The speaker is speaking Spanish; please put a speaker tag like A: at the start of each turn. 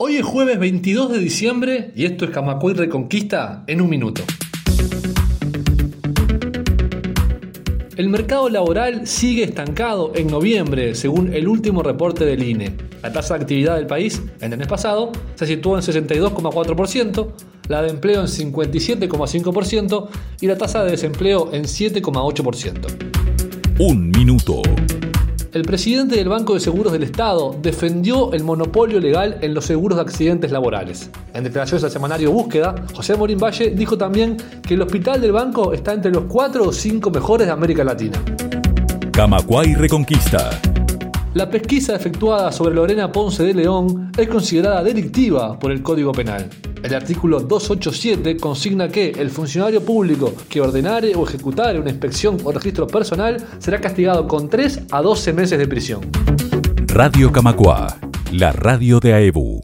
A: Hoy es jueves 22 de diciembre y esto es Camacuay Reconquista en un minuto. El mercado laboral sigue estancado en noviembre, según el último reporte del INE. La tasa de actividad del país en el mes pasado se situó en 62,4%, la de empleo en 57,5% y la tasa de desempleo en 7,8%.
B: Un minuto.
A: El presidente del Banco de Seguros del Estado defendió el monopolio legal en los seguros de accidentes laborales. En declaraciones al semanario Búsqueda, José Morín Valle dijo también que el hospital del banco está entre los cuatro o cinco mejores de América Latina.
B: Camacuay Reconquista.
A: La pesquisa efectuada sobre Lorena Ponce de León es considerada delictiva por el Código Penal. El artículo 287 consigna que el funcionario público que ordenare o ejecutare una inspección o registro personal será castigado con 3 a 12 meses de prisión.
B: Radio Camacua, la radio de AEBU.